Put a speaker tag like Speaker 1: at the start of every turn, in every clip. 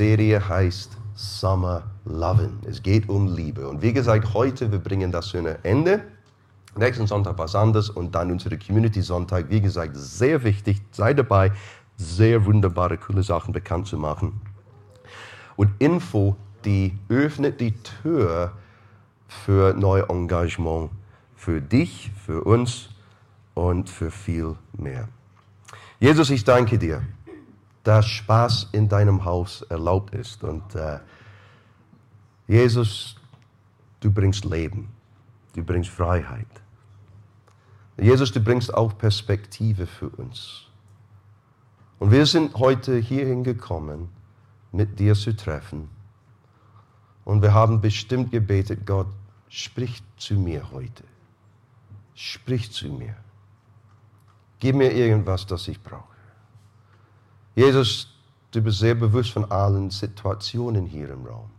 Speaker 1: Serie heißt Summer Lovin'. Es geht um Liebe. Und wie gesagt, heute, wir bringen das zu einem Ende. Nächsten Sonntag was anderes und dann unsere Community Sonntag. Wie gesagt, sehr wichtig. Sei dabei, sehr wunderbare, coole Sachen bekannt zu machen. Und Info, die öffnet die Tür für neues Engagement. Für dich, für uns und für viel mehr. Jesus, ich danke dir dass Spaß in deinem Haus erlaubt ist. Und äh, Jesus, du bringst Leben, du bringst Freiheit. Jesus, du bringst auch Perspektive für uns. Und wir sind heute hierhin gekommen, mit dir zu treffen. Und wir haben bestimmt gebetet, Gott, sprich zu mir heute. Sprich zu mir. Gib mir irgendwas, das ich brauche. Jesus, du bist sehr bewusst von allen Situationen hier im Raum.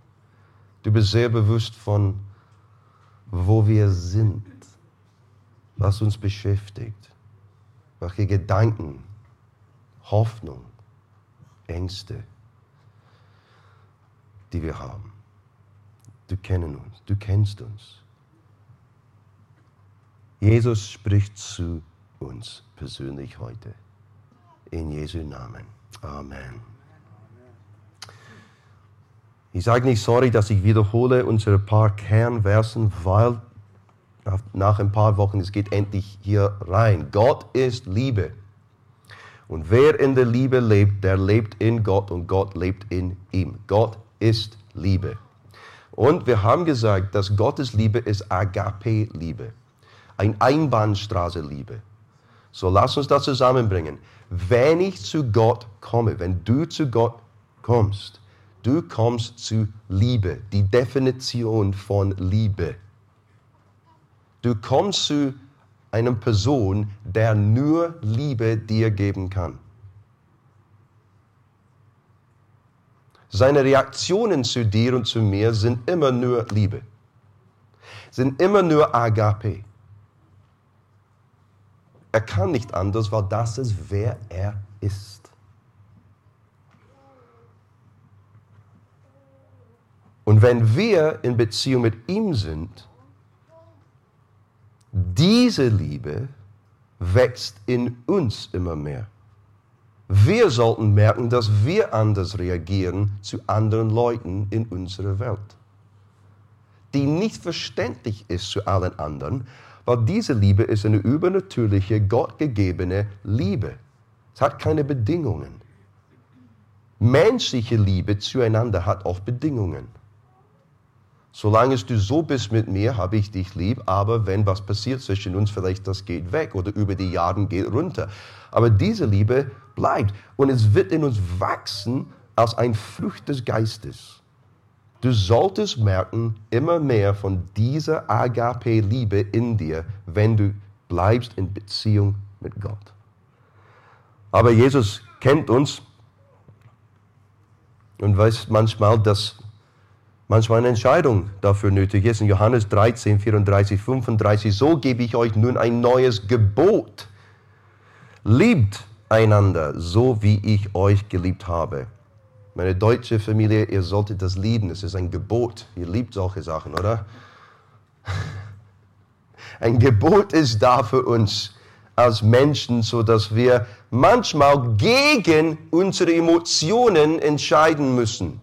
Speaker 1: Du bist sehr bewusst von, wo wir sind, was uns beschäftigt, welche Gedanken, Hoffnung, Ängste, die wir haben. Du kennst uns, du kennst uns. Jesus spricht zu uns persönlich heute. In Jesu Namen. Amen. Ich sage nicht sorry, dass ich wiederhole unsere paar Kernversen, weil nach ein paar Wochen es geht endlich hier rein. Gott ist Liebe. Und wer in der Liebe lebt, der lebt in Gott und Gott lebt in ihm. Gott ist Liebe. Und wir haben gesagt, dass Gottes Liebe ist Agape-Liebe. Ein Einbahnstraße-Liebe. So lass uns das zusammenbringen wenn ich zu Gott komme, wenn du zu Gott kommst, du kommst zu Liebe, die Definition von Liebe. Du kommst zu einer Person, der nur Liebe dir geben kann. Seine Reaktionen zu dir und zu mir sind immer nur Liebe, sind immer nur Agape. Er kann nicht anders, weil das ist, wer er ist. Und wenn wir in Beziehung mit ihm sind, diese Liebe wächst in uns immer mehr. Wir sollten merken, dass wir anders reagieren zu anderen Leuten in unserer Welt, die nicht verständlich ist zu allen anderen, weil diese Liebe ist eine übernatürliche, gottgegebene Liebe. Es hat keine Bedingungen. Menschliche Liebe zueinander hat oft Bedingungen. Solange du so bist mit mir, habe ich dich lieb, aber wenn was passiert zwischen uns, vielleicht das geht weg oder über die Jahre geht runter. Aber diese Liebe bleibt und es wird in uns wachsen als ein Frucht des Geistes. Du solltest merken, immer mehr von dieser Agape-Liebe in dir, wenn du bleibst in Beziehung mit Gott. Aber Jesus kennt uns und weiß manchmal, dass manchmal eine Entscheidung dafür nötig ist. In Johannes 13, 34, 35, so gebe ich euch nun ein neues Gebot. Liebt einander, so wie ich euch geliebt habe. Meine deutsche Familie, ihr solltet das lieben. Es ist ein Gebot. Ihr liebt solche Sachen, oder? Ein Gebot ist da für uns als Menschen, so dass wir manchmal gegen unsere Emotionen entscheiden müssen.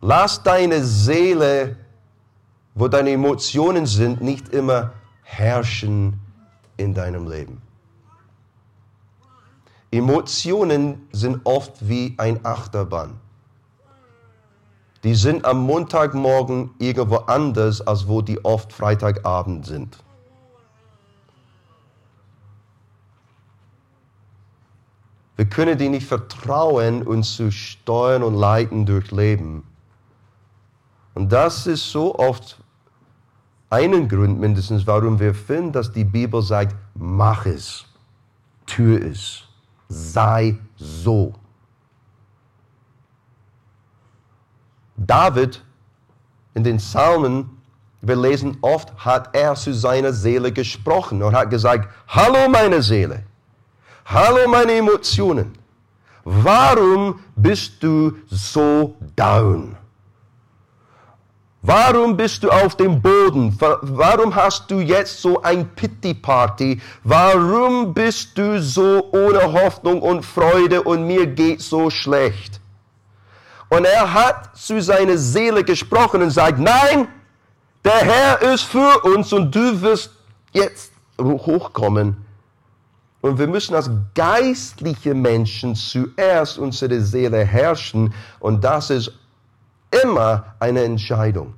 Speaker 1: Lass deine Seele, wo deine Emotionen sind, nicht immer herrschen in deinem Leben. Emotionen sind oft wie ein Achterbahn. Die sind am Montagmorgen irgendwo anders, als wo die oft Freitagabend sind. Wir können die nicht vertrauen, uns zu steuern und leiten durch Leben. Und das ist so oft einen Grund mindestens, warum wir finden, dass die Bibel sagt, mach es, tu es sei so. David in den Psalmen, wir lesen oft, hat er zu seiner Seele gesprochen und hat gesagt, hallo meine Seele, Hallo meine Emotionen. Warum bist du so down? Warum bist du auf dem Boden? Warum hast du jetzt so ein Pity-Party? Warum bist du so ohne Hoffnung und Freude und mir geht so schlecht? Und er hat zu seiner Seele gesprochen und sagt, nein, der Herr ist für uns und du wirst jetzt hochkommen. Und wir müssen als geistliche Menschen zuerst unsere Seele herrschen. Und das ist immer eine Entscheidung.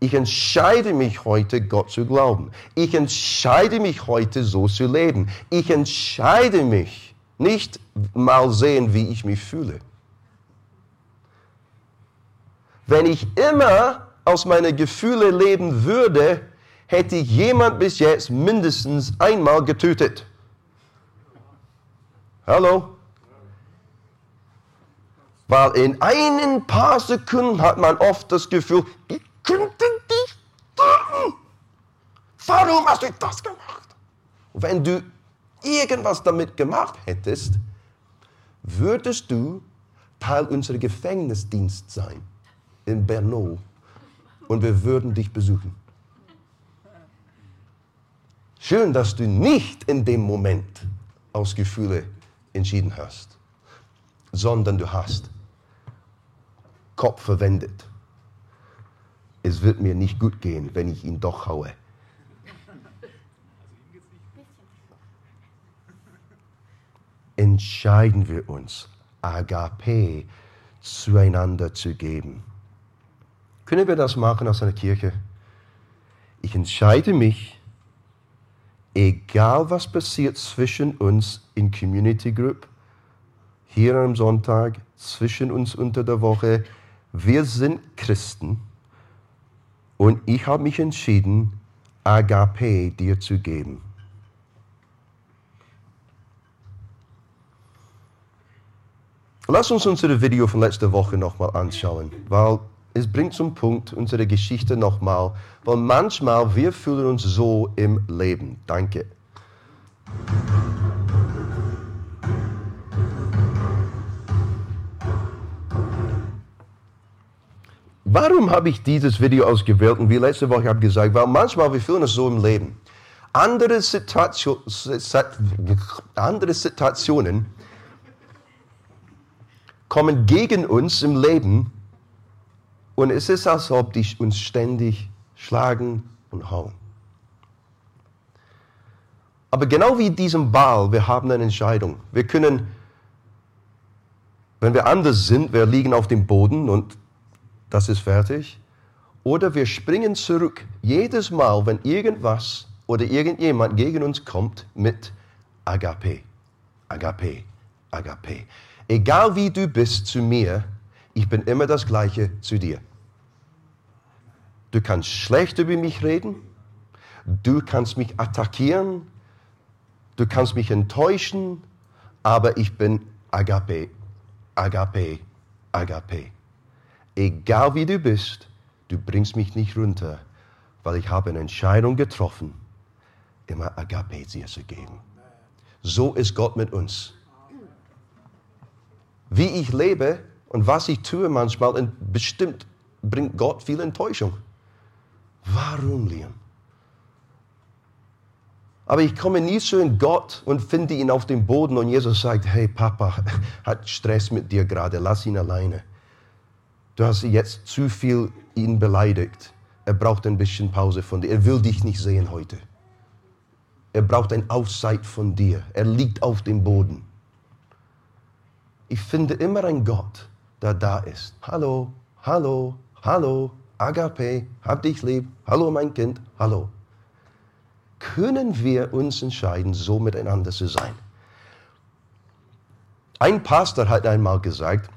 Speaker 1: Ich entscheide mich heute, Gott zu glauben. Ich entscheide mich heute, so zu leben. Ich entscheide mich, nicht mal sehen, wie ich mich fühle. Wenn ich immer aus meinen Gefühlen leben würde, hätte ich jemand bis jetzt mindestens einmal getötet. Hallo? Weil in ein paar Sekunden hat man oft das Gefühl, ich könnte dich töten. Warum hast du das gemacht? Wenn du irgendwas damit gemacht hättest, würdest du Teil unserer Gefängnisdienst sein in Bernau und wir würden dich besuchen. Schön, dass du nicht in dem Moment aus Gefühle entschieden hast, sondern du hast Kopf verwendet. Es wird mir nicht gut gehen, wenn ich ihn doch haue. Entscheiden wir uns, Agape zueinander zu geben. Können wir das machen aus einer Kirche? Ich entscheide mich, egal was passiert zwischen uns in Community Group, hier am Sonntag, zwischen uns unter der Woche, wir sind Christen und ich habe mich entschieden, Agape dir zu geben. Lass uns unser Video von letzter Woche nochmal anschauen, weil es bringt zum Punkt unsere Geschichte nochmal, weil manchmal wir fühlen uns so im Leben. Danke. Warum habe ich dieses Video ausgewählt und wie letzte Woche habe ich gesagt, weil manchmal wir fühlen uns so im Leben. Andere, Situation, andere Situationen kommen gegen uns im Leben und es ist, als ob die uns ständig schlagen und hauen. Aber genau wie diesem Ball, wir haben eine Entscheidung. Wir können, wenn wir anders sind, wir liegen auf dem Boden und das ist fertig. Oder wir springen zurück jedes Mal, wenn irgendwas oder irgendjemand gegen uns kommt mit Agape, Agape, Agape. Egal wie du bist zu mir, ich bin immer das Gleiche zu dir. Du kannst schlecht über mich reden, du kannst mich attackieren, du kannst mich enttäuschen, aber ich bin Agape, Agape, Agape. Egal wie du bist, du bringst mich nicht runter, weil ich habe eine Entscheidung getroffen, immer Agape dir zu geben. So ist Gott mit uns. Wie ich lebe, und was ich tue manchmal, bestimmt bringt Gott viel Enttäuschung. Warum, Liam? Aber ich komme nie zu in Gott und finde ihn auf dem Boden und Jesus sagt, hey Papa, hat Stress mit dir gerade, lass ihn alleine. Du hast jetzt zu viel ihn beleidigt. Er braucht ein bisschen Pause von dir. Er will dich nicht sehen heute. Er braucht ein Auszeit von dir. Er liegt auf dem Boden. Ich finde immer einen Gott, der da ist. Hallo, hallo, hallo, Agape, hab dich lieb, hallo mein Kind, hallo. Können wir uns entscheiden, so miteinander zu sein? Ein Pastor hat einmal gesagt,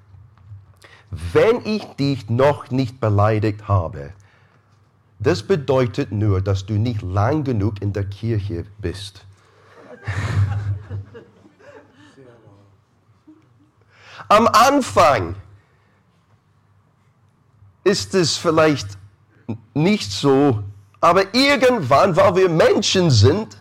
Speaker 1: wenn ich dich noch nicht beleidigt habe, das bedeutet nur, dass du nicht lang genug in der Kirche bist. Am Anfang ist es vielleicht nicht so, aber irgendwann, weil wir Menschen sind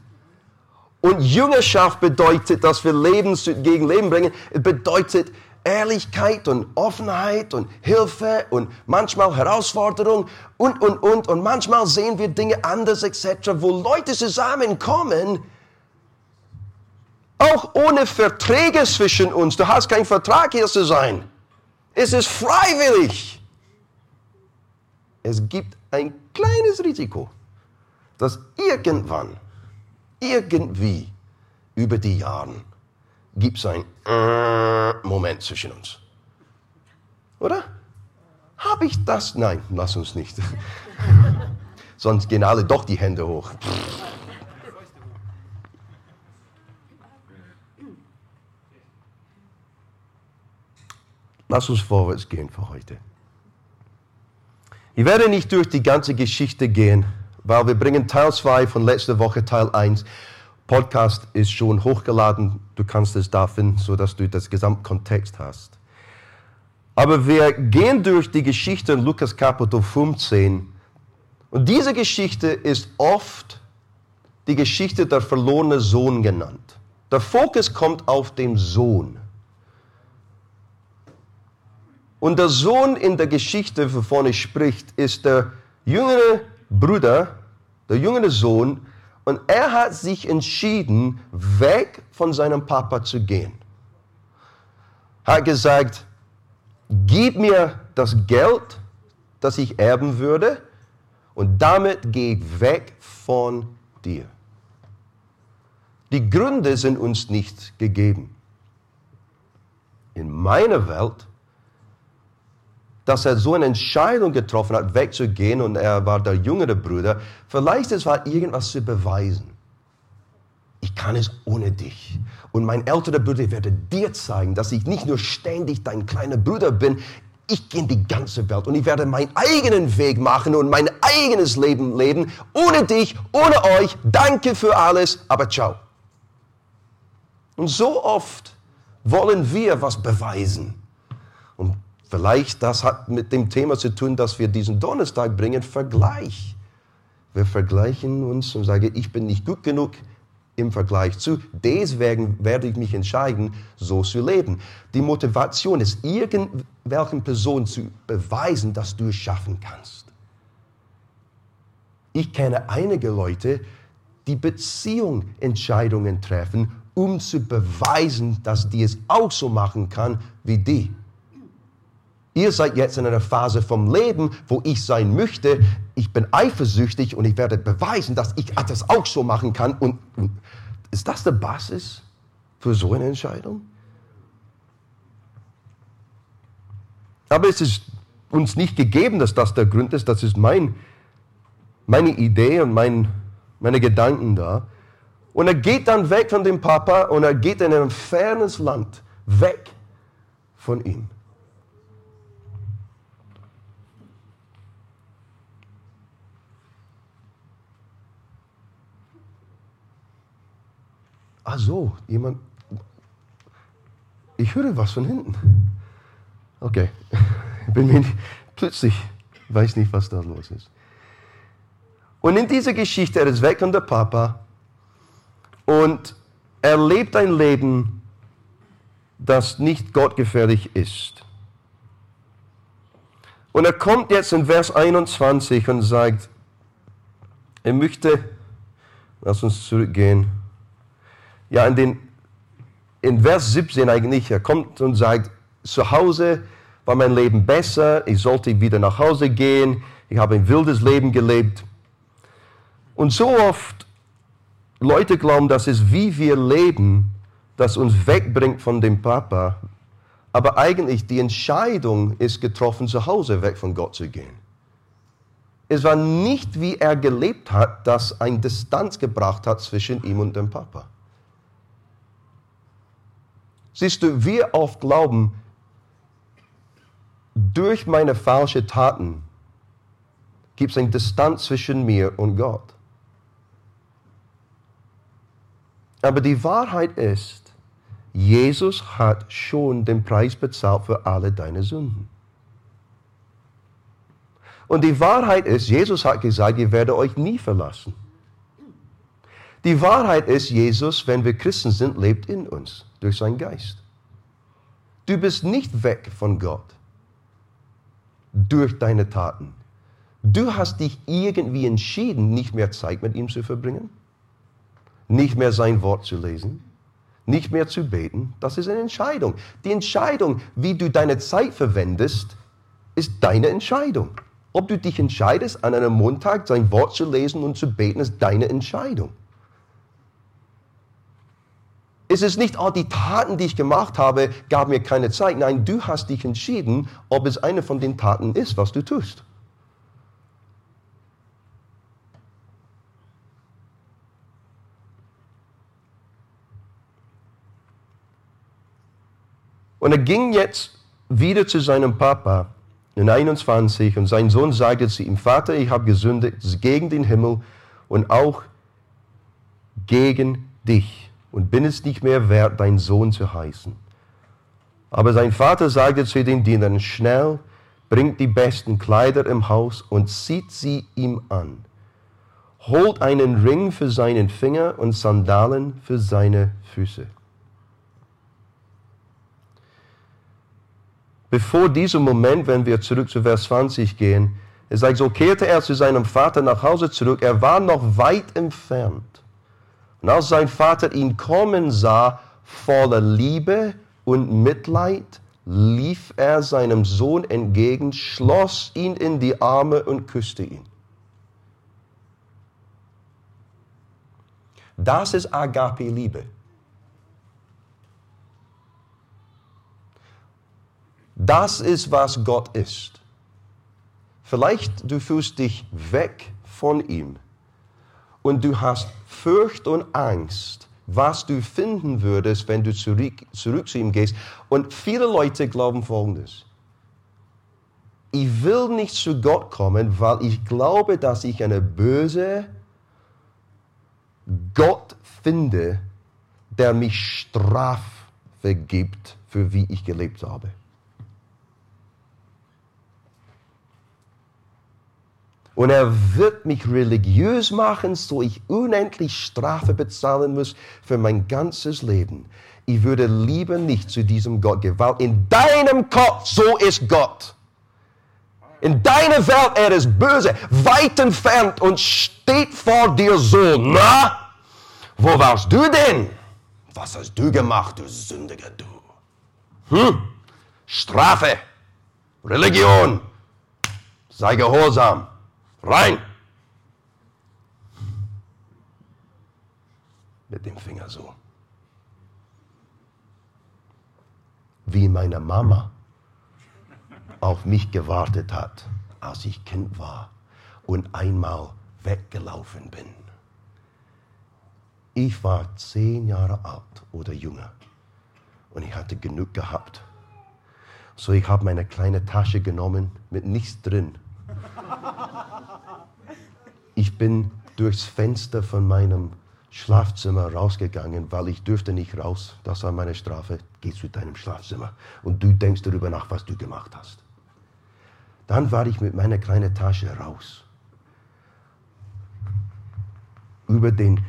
Speaker 1: Und Jüngerschaft bedeutet, dass wir Leben gegen Leben bringen. Bedeutet Ehrlichkeit und Offenheit und Hilfe und manchmal Herausforderung und, und, und. Und manchmal sehen wir Dinge anders etc., wo Leute zusammenkommen, auch ohne Verträge zwischen uns. Du hast keinen Vertrag hier zu sein. Es ist freiwillig. Es gibt ein kleines Risiko, dass irgendwann, irgendwie über die Jahre gibt es ein äh, Moment zwischen uns. Oder? Habe ich das? Nein, lass uns nicht. Sonst gehen alle doch die Hände hoch. Lass uns vorwärts gehen für heute. Ich werde nicht durch die ganze Geschichte gehen, weil wir bringen Teil 2 von letzter Woche, Teil 1. Podcast ist schon hochgeladen. Du kannst es da finden, sodass du das Gesamtkontext hast. Aber wir gehen durch die Geschichte in Lukas Kapitel 15. Und diese Geschichte ist oft die Geschichte der verlorene Sohn genannt. Der Fokus kommt auf den Sohn. Und der Sohn in der Geschichte, wovon ich spricht, ist der jüngere Bruder, der jüngere Sohn, und er hat sich entschieden, weg von seinem Papa zu gehen. Hat gesagt, gib mir das Geld, das ich erben würde, und damit gehe ich weg von dir. Die Gründe sind uns nicht gegeben. In meiner Welt dass er so eine Entscheidung getroffen hat, wegzugehen und er war der jüngere Bruder. Vielleicht es war irgendwas zu beweisen. Ich kann es ohne dich. Und mein älterer Bruder werde dir zeigen, dass ich nicht nur ständig dein kleiner Bruder bin, ich gehe in die ganze Welt und ich werde meinen eigenen Weg machen und mein eigenes Leben leben. Ohne dich, ohne euch. Danke für alles, aber ciao. Und so oft wollen wir was beweisen. Vielleicht das hat mit dem Thema zu tun, dass wir diesen Donnerstag bringen, Vergleich. Wir vergleichen uns und sagen, ich bin nicht gut genug im Vergleich zu, deswegen werde ich mich entscheiden, so zu leben. Die Motivation ist, irgendwelchen Person zu beweisen, dass du es schaffen kannst. Ich kenne einige Leute, die Beziehungsentscheidungen treffen, um zu beweisen, dass die es auch so machen kann wie die. Ihr seid jetzt in einer Phase vom Leben, wo ich sein möchte. Ich bin eifersüchtig und ich werde beweisen, dass ich das auch so machen kann. Und, und ist das die Basis für so eine Entscheidung? Aber es ist uns nicht gegeben, dass das der Grund ist. Das ist mein, meine Idee und mein, meine Gedanken da. Und er geht dann weg von dem Papa und er geht in ein fernes Land, weg von ihm. Ah so, jemand. Ich höre was von hinten. Okay, bin mir nicht, plötzlich weiß nicht, was da los ist. Und in dieser Geschichte, er ist weg von der Papa und er lebt ein Leben, das nicht gottgefährlich ist. Und er kommt jetzt in Vers 21 und sagt, er möchte, lass uns zurückgehen, ja, in, den, in Vers 17 eigentlich, er kommt und sagt, zu Hause war mein Leben besser, ich sollte wieder nach Hause gehen, ich habe ein wildes Leben gelebt. Und so oft Leute glauben, dass es wie wir leben, das uns wegbringt von dem Papa, aber eigentlich die Entscheidung ist getroffen, zu Hause weg von Gott zu gehen. Es war nicht, wie er gelebt hat, das ein Distanz gebracht hat zwischen ihm und dem Papa. Siehst du, wir oft glauben, durch meine falschen Taten gibt es eine Distanz zwischen mir und Gott. Aber die Wahrheit ist, Jesus hat schon den Preis bezahlt für alle deine Sünden. Und die Wahrheit ist, Jesus hat gesagt, ich werde euch nie verlassen. Die Wahrheit ist, Jesus, wenn wir Christen sind, lebt in uns durch seinen Geist. Du bist nicht weg von Gott durch deine Taten. Du hast dich irgendwie entschieden, nicht mehr Zeit mit ihm zu verbringen, nicht mehr sein Wort zu lesen, nicht mehr zu beten. Das ist eine Entscheidung. Die Entscheidung, wie du deine Zeit verwendest, ist deine Entscheidung. Ob du dich entscheidest, an einem Montag sein Wort zu lesen und zu beten, ist deine Entscheidung. Es ist nicht, oh, die Taten, die ich gemacht habe, gaben mir keine Zeit. Nein, du hast dich entschieden, ob es eine von den Taten ist, was du tust. Und er ging jetzt wieder zu seinem Papa in 21 und sein Sohn sagte zu ihm, Vater, ich habe gesündigt gegen den Himmel und auch gegen dich und bin es nicht mehr wert, dein Sohn zu heißen. Aber sein Vater sagte zu den Dienern, schnell, bringt die besten Kleider im Haus und zieht sie ihm an. Holt einen Ring für seinen Finger und Sandalen für seine Füße. bevor diesem Moment, wenn wir zurück zu Vers 20 gehen, es sagt, so kehrte er zu seinem Vater nach Hause zurück. Er war noch weit entfernt. Und als sein Vater ihn kommen sah, voller Liebe und Mitleid, lief er seinem Sohn entgegen, schloss ihn in die Arme und küsste ihn. Das ist Agape-Liebe. Das ist, was Gott ist. Vielleicht du fühlst dich weg von ihm und du hast Furcht und Angst, was du finden würdest, wenn du zurück, zurück zu ihm gehst. Und viele Leute glauben Folgendes. Ich will nicht zu Gott kommen, weil ich glaube, dass ich eine böse Gott finde, der mich Strafe gibt, für wie ich gelebt habe. Und er wird mich religiös machen, so ich unendlich Strafe bezahlen muss für mein ganzes Leben. Ich würde lieber nicht zu diesem Gott weil in deinem Kopf so ist Gott. In deiner Welt er ist böse, weit entfernt und steht vor dir so. Na, wo warst du denn? Was hast du gemacht, du Sündiger, du? Hm? Strafe, Religion, sei gehorsam. Rein! Mit dem Finger so. Wie meine Mama auf mich gewartet hat, als ich Kind war und einmal weggelaufen bin. Ich war zehn Jahre alt oder jünger und ich hatte genug gehabt. So ich habe meine kleine Tasche genommen mit nichts drin ich bin durchs Fenster von meinem Schlafzimmer rausgegangen, weil ich dürfte nicht raus. Das war meine Strafe. Geh zu deinem Schlafzimmer und du denkst darüber nach, was du gemacht hast. Dann war ich mit meiner kleinen Tasche raus. Über den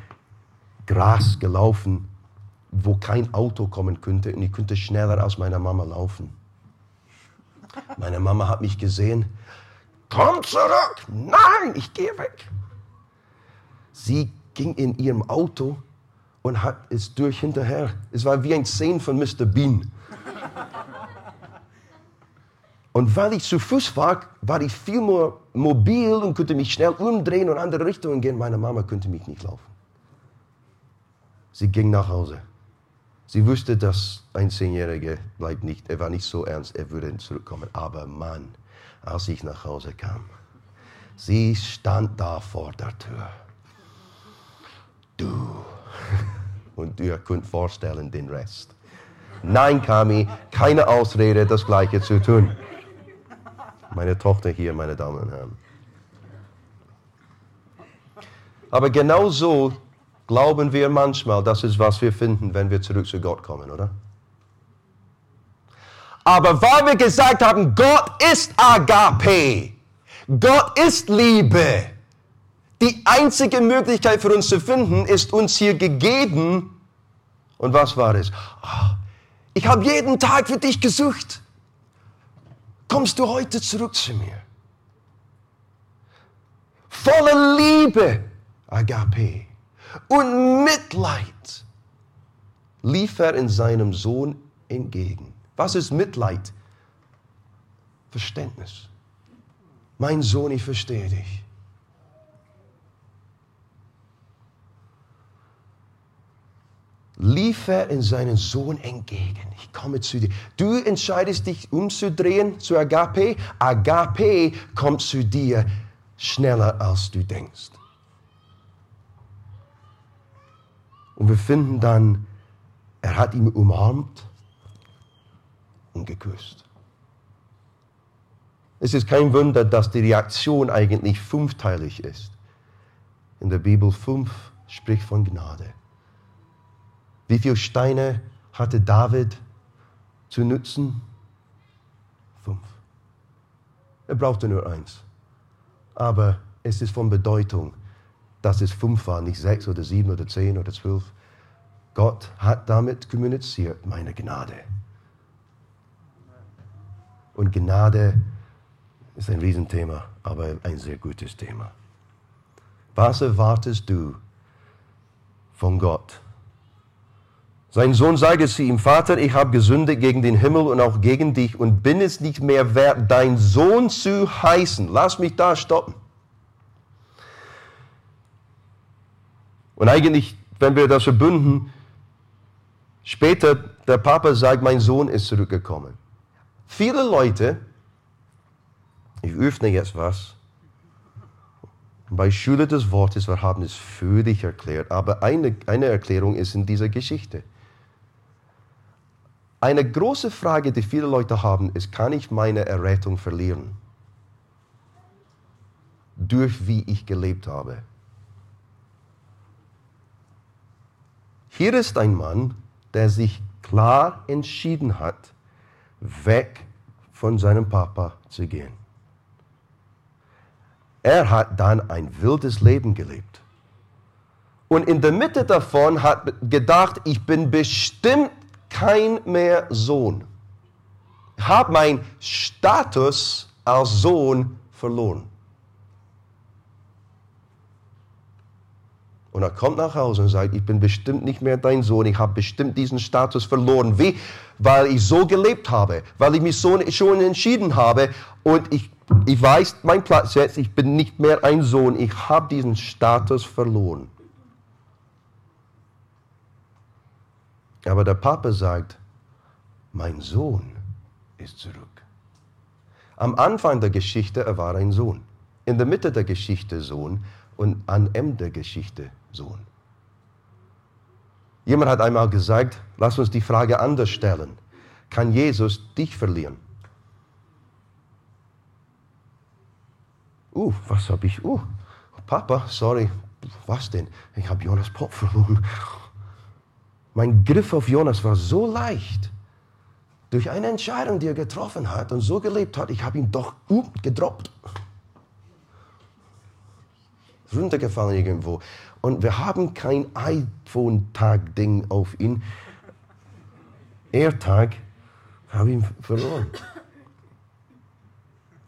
Speaker 1: Gras gelaufen, wo kein Auto kommen könnte und ich könnte schneller als meine Mama laufen. Meine Mama hat mich gesehen. Komm zurück! Nein, ich gehe weg. Sie ging in ihrem Auto und hat es durch hinterher. Es war wie ein Szene von Mr. Bean. Und weil ich zu Fuß war, war ich viel mehr mobil und konnte mich schnell umdrehen und andere Richtungen gehen. Meine Mama konnte mich nicht laufen. Sie ging nach Hause. Sie wusste, dass ein Zehnjähriger bleibt nicht, er war nicht so ernst, er würde zurückkommen. Aber Mann, als ich nach Hause kam, sie stand da vor der Tür du. Und ihr könnt vorstellen den Rest. Nein, Kami, keine Ausrede, das Gleiche zu tun. Meine Tochter hier, meine Damen und Herren. Aber genau so glauben wir manchmal, das ist, was wir finden, wenn wir zurück zu Gott kommen, oder? Aber weil wir gesagt haben, Gott ist Agape, Gott ist Liebe, Die einzige Möglichkeit für uns zu finden, ist uns hier gegeben. Und was war es? Oh, ich habe jeden Tag für dich gesucht. Kommst du heute zurück zu mir? Voller Liebe, Agape, und Mitleid lief er in seinem Sohn entgegen. Was ist Mitleid? Verständnis. Mein Sohn, ich verstehe dich. Lief er in seinen Sohn entgegen. Ich komme zu dir. Du entscheidest dich umzudrehen zu Agape. Agape kommt zu dir schneller, als du denkst. Und wir finden dann, er hat ihn umarmt und geküsst. Es ist kein Wunder, dass die Reaktion eigentlich fünfteilig ist. In der Bibel fünf spricht von Gnade. Wie viele Steine hatte David zu nutzen? Fünf. Er brauchte nur eins. Aber es ist von Bedeutung, dass es fünf war, nicht sechs oder sieben oder zehn oder zwölf. Gott hat damit kommuniziert, meine Gnade. Und Gnade ist ein Riesenthema, aber ein sehr gutes Thema. Was erwartest du von Gott? Sein Sohn sagte zu ihm, Vater, ich habe gesündigt gegen den Himmel und auch gegen dich und bin es nicht mehr wert, dein Sohn zu heißen. Lass mich da stoppen. Und eigentlich, wenn wir das verbünden, später der Papa sagt, mein Sohn ist zurückgekommen. Viele Leute, ich öffne jetzt was, bei Schule des Wortes, wir haben es für dich erklärt, aber eine, eine Erklärung ist in dieser Geschichte. Eine große Frage, die viele Leute haben, ist, kann ich meine Errettung verlieren? Durch wie ich gelebt habe. Hier ist ein Mann, der sich klar entschieden hat, weg von seinem Papa zu gehen. Er hat dann ein wildes Leben gelebt. Und in der Mitte davon hat gedacht, ich bin bestimmt kein mehr Sohn. Ich habe meinen Status als Sohn verloren. Und er kommt nach Hause und sagt, ich bin bestimmt nicht mehr dein Sohn, ich habe bestimmt diesen Status verloren. Wie? Weil ich so gelebt habe, weil ich mich so schon entschieden habe und ich, ich weiß mein Platz jetzt, ich bin nicht mehr ein Sohn, ich habe diesen Status verloren. Aber der Papa sagt, mein Sohn ist zurück. Am Anfang der Geschichte, er war ein Sohn. In der Mitte der Geschichte Sohn und am Ende der Geschichte Sohn. Jemand hat einmal gesagt, lass uns die Frage anders stellen. Kann Jesus dich verlieren? Uh, was habe ich? Uh, Papa, sorry. Was denn? Ich habe Jonas Pop verloren. Mein Griff auf Jonas war so leicht. Durch eine Entscheidung, die er getroffen hat und so gelebt hat, ich habe ihn doch gedroppt. Runtergefallen irgendwo. Und wir haben kein iPhone-Tag-Ding auf ihn. AirTag, habe ihn verloren.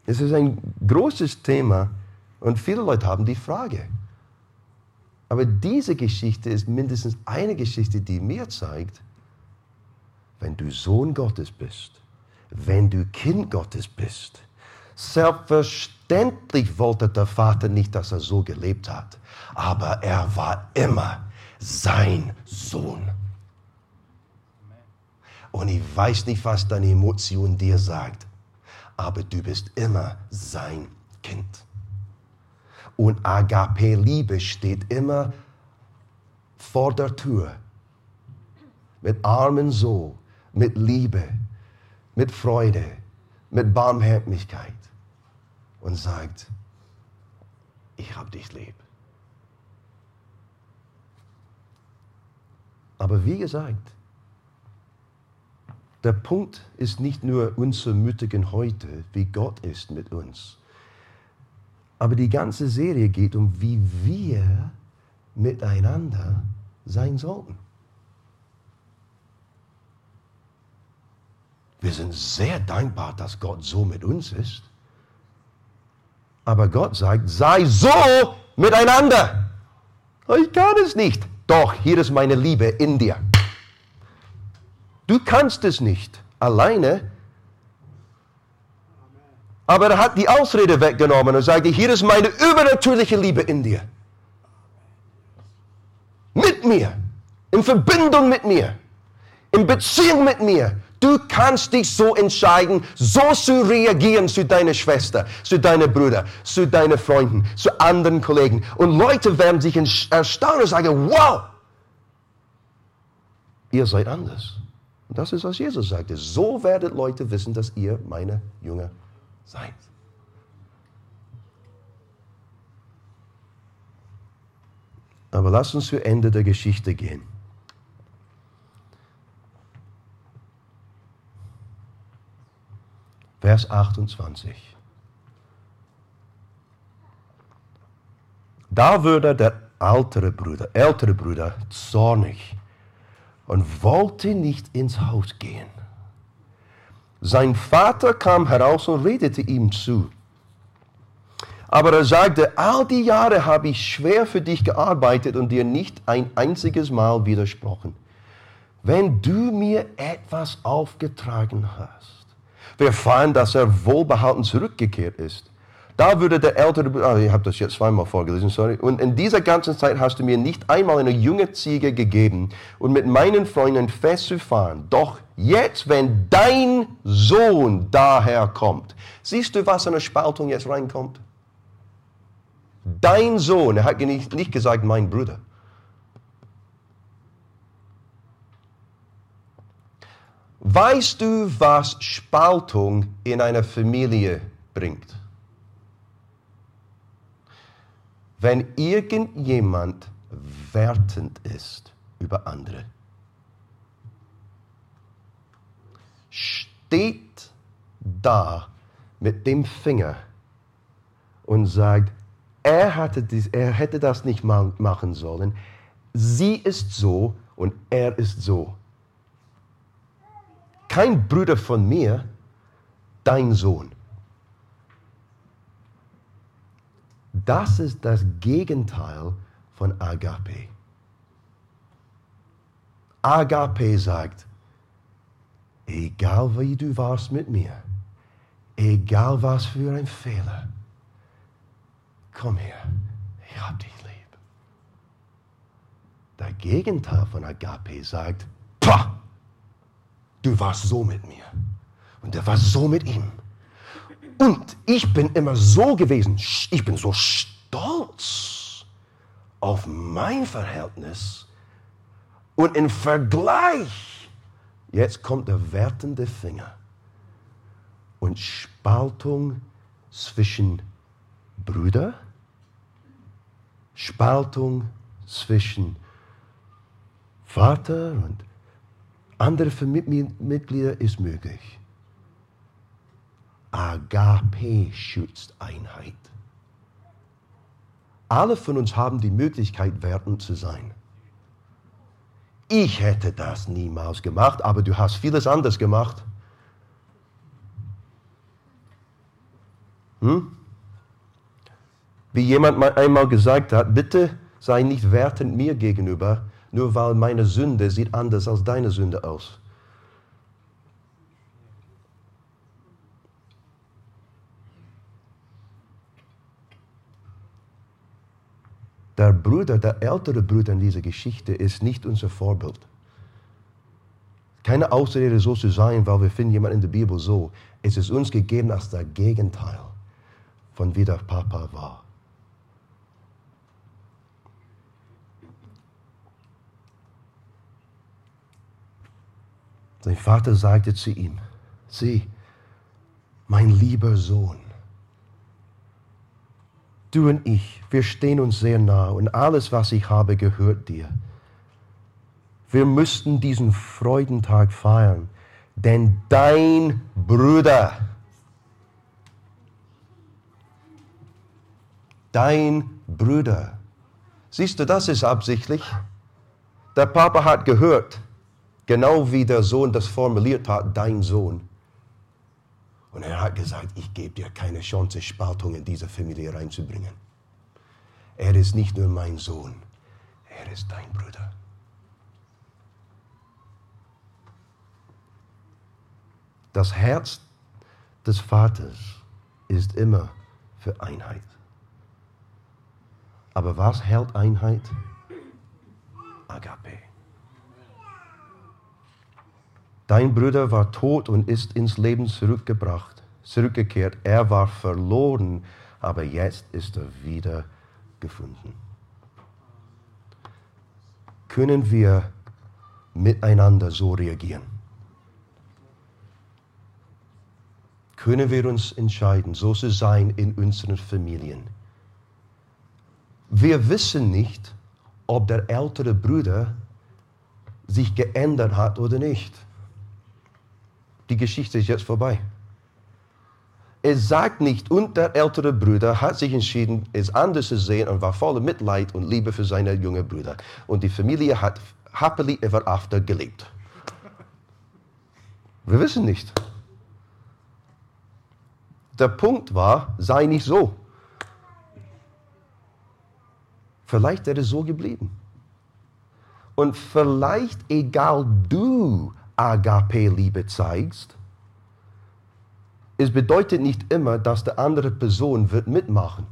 Speaker 1: Es ist ein großes Thema und viele Leute haben die Frage. Aber diese Geschichte ist mindestens eine Geschichte, die mir zeigt, wenn du Sohn Gottes bist, wenn du Kind Gottes bist, selbstverständlich wollte der Vater nicht, dass er so gelebt hat, aber er war immer sein Sohn. Und ich weiß nicht, was deine Emotion dir sagt, aber du bist immer sein Kind. Und Agape-Liebe steht immer vor der Tür. Mit Armen so, mit Liebe, mit Freude, mit Barmherzigkeit. Und sagt, ich habe dich lieb. Aber wie gesagt, der Punkt ist nicht nur unser Mütigen heute, wie Gott ist mit uns. Aber die ganze Serie geht um, wie wir miteinander sein sollten. Wir sind sehr dankbar, dass Gott so mit uns ist. Aber Gott sagt, sei so miteinander. Ich kann es nicht. Doch, hier ist meine Liebe in dir. Du kannst es nicht alleine. Aber er hat die Ausrede weggenommen und sagte, hier ist meine übernatürliche Liebe in dir. Mit mir, in Verbindung mit mir, in Beziehung mit mir. Du kannst dich so entscheiden, so zu reagieren zu deiner Schwester, zu deinen Brüdern, zu deinen Freunden, zu anderen Kollegen. Und Leute werden sich erstaunen und sagen, wow, ihr seid anders. Und das ist, was Jesus sagte. So werdet Leute wissen, dass ihr meine Jünger seid. Aber lass uns zu Ende der Geschichte gehen. Vers 28. Da wurde der ältere Bruder, ältere Bruder zornig und wollte nicht ins Haus gehen. Sein Vater kam heraus und redete ihm zu. Aber er sagte, all die Jahre habe ich schwer für dich gearbeitet und dir nicht ein einziges Mal widersprochen. Wenn du mir etwas aufgetragen hast, wir erfahren, dass er wohlbehalten zurückgekehrt ist. Da würde der ältere oh, ich habe das jetzt zweimal vorgelesen, sorry. Und in dieser ganzen Zeit hast du mir nicht einmal eine junge Ziege gegeben und mit meinen Freunden festzufahren. Doch jetzt, wenn dein Sohn daherkommt, siehst du, was in der Spaltung jetzt reinkommt? Dein Sohn, er hat nicht gesagt, mein Bruder. Weißt du, was Spaltung in einer Familie bringt? Wenn irgendjemand wertend ist über andere, steht da mit dem Finger und sagt, er, hatte dies, er hätte das nicht machen sollen, sie ist so und er ist so. Kein Bruder von mir, dein Sohn. Das ist das Gegenteil von Agape. Agape sagt, egal wie du warst mit mir, egal was für ein Fehler, komm her, ich hab dich lieb. Der Gegenteil von Agape sagt, pah, du warst so mit mir und er war so mit ihm. Und ich bin immer so gewesen, ich bin so stolz auf mein Verhältnis. Und im Vergleich, jetzt kommt der wertende Finger und Spaltung zwischen Brüder, Spaltung zwischen Vater und andere Mitglieder ist möglich. Agape schützt Einheit. Alle von uns haben die Möglichkeit, wertend zu sein. Ich hätte das niemals gemacht, aber du hast vieles anders gemacht. Hm? Wie jemand einmal gesagt hat, bitte sei nicht wertend mir gegenüber, nur weil meine Sünde sieht anders als deine Sünde aus. Der Bruder, der ältere Bruder in dieser Geschichte ist nicht unser Vorbild. Keine Ausrede, so zu sein, weil wir finden jemand in der Bibel so. Es ist uns gegeben als der Gegenteil von wie der Papa war. Sein Vater sagte zu ihm, sieh, mein lieber Sohn, du und ich, wir stehen uns sehr nah und alles, was ich habe, gehört dir. Wir müssten diesen Freudentag feiern, denn dein Bruder dein Bruder. Siehst du, das ist absichtlich. Der Papa hat gehört, genau wie der Sohn das formuliert hat, dein Sohn. Und er hat gesagt, ich gebe dir keine Chance, Spaltung in diese Familie reinzubringen. Er ist nicht nur mein Sohn, er ist dein Bruder. Das Herz des Vaters ist immer für Einheit. Aber was hält Einheit? Agape. Dein Bruder war tot und ist ins Leben zurückgebracht, zurückgekehrt. Er war verloren, aber jetzt ist er wieder gefunden. Können wir miteinander so reagieren? Können wir uns entscheiden, so zu sein in unseren Familien? Wir wissen nicht, ob der ältere Bruder sich geändert hat oder nicht. Die Geschichte ist jetzt vorbei. Es sagt nicht, und der ältere Bruder hat sich entschieden, es anders zu sehen und war voller Mitleid und Liebe für seine junge Brüder. Und die Familie hat happily ever after gelebt. Wir wissen nicht. Der Punkt war, sei nicht so. Vielleicht wäre es so geblieben. Und vielleicht, egal du Agape-Liebe zeigst, es bedeutet nicht immer, dass die andere Person wird mitmachen.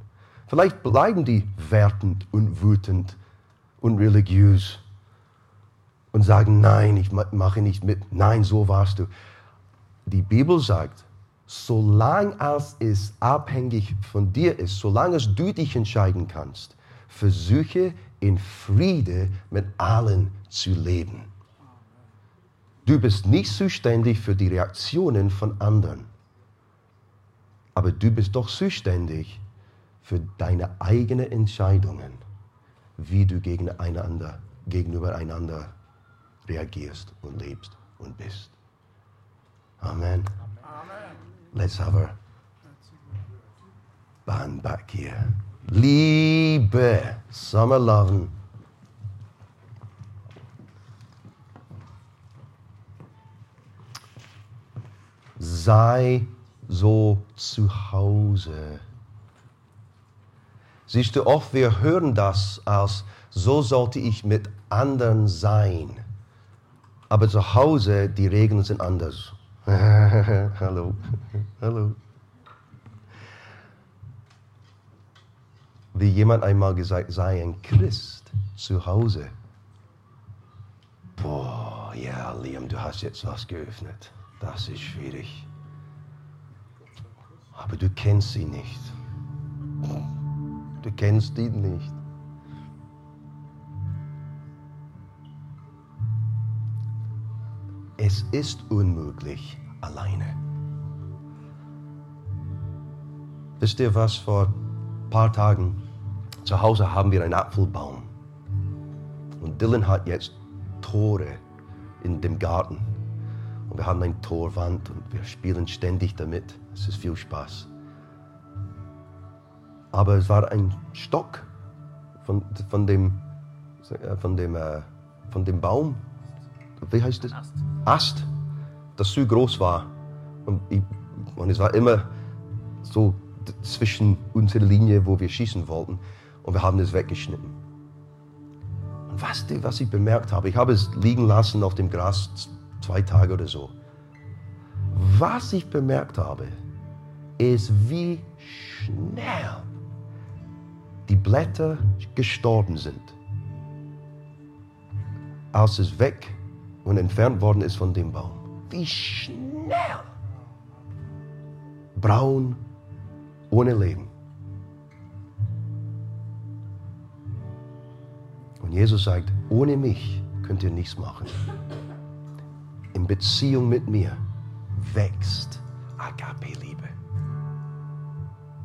Speaker 1: Vielleicht bleiben die wertend und wütend und religiös und sagen, nein, ich mache nicht mit. Nein, so warst du. Die Bibel sagt, solange als es abhängig von dir ist, solange du dich entscheiden kannst, versuche in Friede mit allen zu leben. Du bist nicht zuständig für die Reaktionen von anderen, aber du bist doch zuständig für deine eigenen Entscheidungen, wie du gegeneinander, gegenüber einander reagierst und lebst und bist. Amen. Amen. Let's have our band back here. Liebe, Summer Loving. Sei so zu Hause. Siehst du, oft wir hören das als, so sollte ich mit anderen sein. Aber zu Hause, die Regeln sind anders. Hallo, hallo. Wie jemand einmal gesagt, sei ein Christ zu Hause. Boah, ja, Liam, du hast jetzt was geöffnet. Das ist schwierig. Aber du kennst sie nicht. Du kennst ihn nicht. Es ist unmöglich alleine. Wisst ihr was? Vor ein paar Tagen zu Hause haben wir einen Apfelbaum. Und Dylan hat jetzt Tore in dem Garten. Wir haben eine Torwand und wir spielen ständig damit. Es ist viel Spaß. Aber es war ein Stock von, von, dem, äh, von, dem, äh, von dem Baum. Wie heißt das? Ast. Ast, das so groß war. Und, ich, und es war immer so zwischen unserer Linie, wo wir schießen wollten. Und wir haben es weggeschnitten. Und was, was ich bemerkt habe, ich habe es liegen lassen auf dem Gras zwei Tage oder so. Was ich bemerkt habe, ist, wie schnell die Blätter gestorben sind, als es weg und entfernt worden ist von dem Baum. Wie schnell. Braun, ohne Leben. Und Jesus sagt, ohne mich könnt ihr nichts machen Beziehung mit mir wächst Agape-Liebe.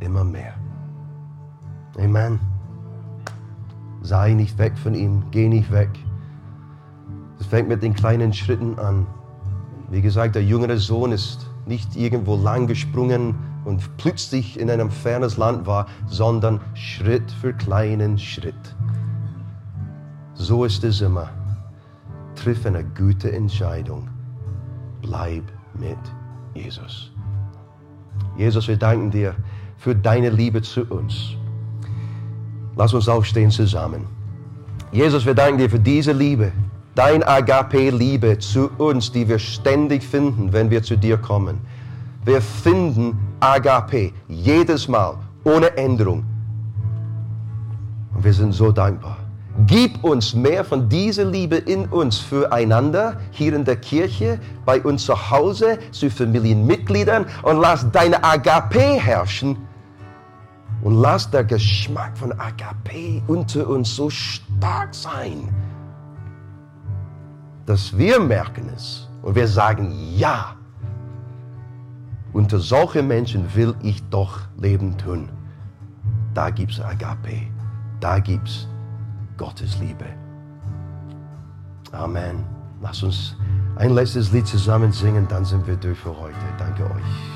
Speaker 1: Immer mehr. Amen. Sei nicht weg von ihm, geh nicht weg. Es fängt mit den kleinen Schritten an. Wie gesagt, der jüngere Sohn ist nicht irgendwo lang gesprungen und plötzlich in einem fernes Land war, sondern Schritt für kleinen Schritt. So ist es immer. Triff eine gute Entscheidung. Bleib mit Jesus. Jesus, wir danken dir für deine Liebe zu uns. Lass uns aufstehen zusammen. Jesus, wir danken dir für diese Liebe, dein Agape-Liebe zu uns, die wir ständig finden, wenn wir zu dir kommen. Wir finden Agape jedes Mal ohne Änderung. Und wir sind so dankbar. Gib uns mehr von dieser Liebe in uns füreinander, hier in der Kirche, bei uns zu Hause, zu Familienmitgliedern und lass deine Agape herrschen. Und lass der Geschmack von Agape unter uns so stark sein, dass wir merken es und wir sagen, ja, unter solchen Menschen will ich doch Leben tun. Da gibt es Agape, da gibt es Gottes Liebe. Amen. Lass uns ein letztes Lied zusammen singen, dann sind wir durch für heute. Danke euch.